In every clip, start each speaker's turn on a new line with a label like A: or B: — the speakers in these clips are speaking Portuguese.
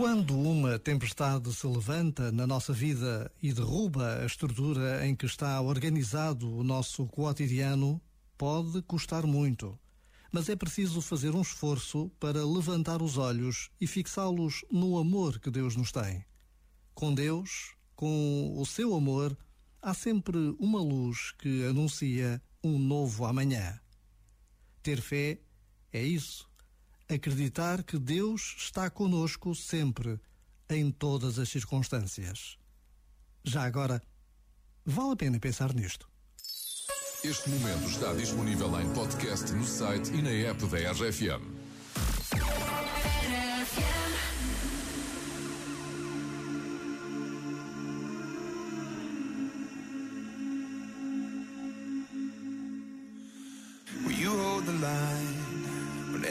A: Quando uma tempestade se levanta na nossa vida e derruba a estrutura em que está organizado o nosso cotidiano, pode custar muito. Mas é preciso fazer um esforço para levantar os olhos e fixá-los no amor que Deus nos tem. Com Deus, com o seu amor, há sempre uma luz que anuncia um novo amanhã. Ter fé é isso acreditar que Deus está conosco sempre, em todas as circunstâncias. Já agora, vale a pena pensar nisto.
B: Este momento está disponível em podcast no site e na app da RFM.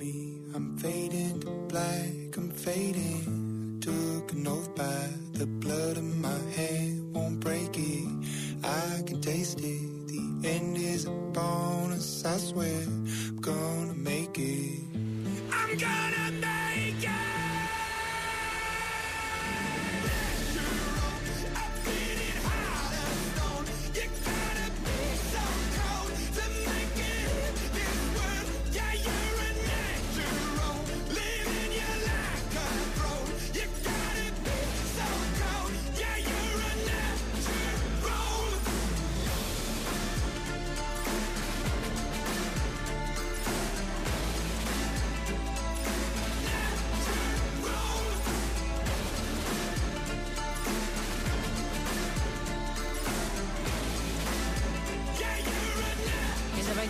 C: Me. I'm fading to black, I'm fading. Took an oath by the blood in my hand, won't break it. I can taste it. The end is a bonus, I swear. I'm gonna make it.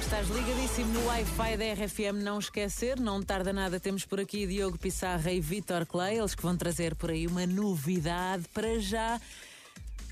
D: Estás ligadíssimo no Wi-Fi da RFM, não esquecer, não tarda nada, temos por aqui Diogo Pissarra e Vitor Clay, eles que vão trazer por aí uma novidade para já.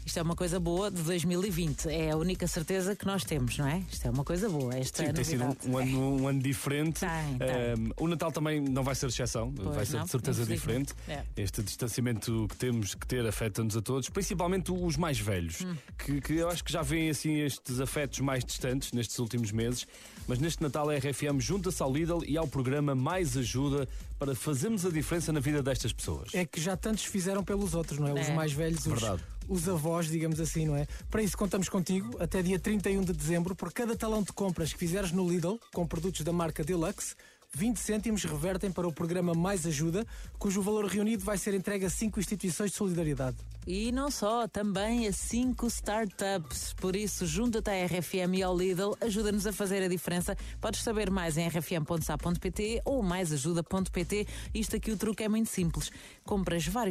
D: Isto é uma coisa boa de 2020. É a única certeza que nós temos, não é? Isto é uma coisa boa. Esta
E: Sim, tem sido um, ano, um ano diferente.
D: Tem, tem.
E: Um, o Natal também não vai ser exceção, pois vai ser não, de certeza diferente. É. Este distanciamento que temos que ter afeta-nos a todos, principalmente os mais velhos, hum. que, que, eu acho que já veem assim estes afetos mais distantes nestes últimos meses. Mas neste Natal a RFM junta-se ao Lidl e ao programa Mais Ajuda para fazermos a diferença na vida destas pessoas.
F: É que já tantos fizeram pelos outros, não é? é. Os mais velhos, os, Verdade os avós, digamos assim, não é? Para isso contamos contigo até dia 31 de dezembro por cada talão de compras que fizeres no Lidl com produtos da marca Deluxe. 20 cêntimos revertem para o programa Mais Ajuda, cujo valor reunido vai ser entregue a cinco instituições de solidariedade.
D: E não só, também a cinco startups. Por isso, junta-te à RFM e ao Lidl, ajuda-nos a fazer a diferença. Podes saber mais em rfm.sa.pt ou maisajuda.pt. Isto aqui o truque é muito simples. Compras vários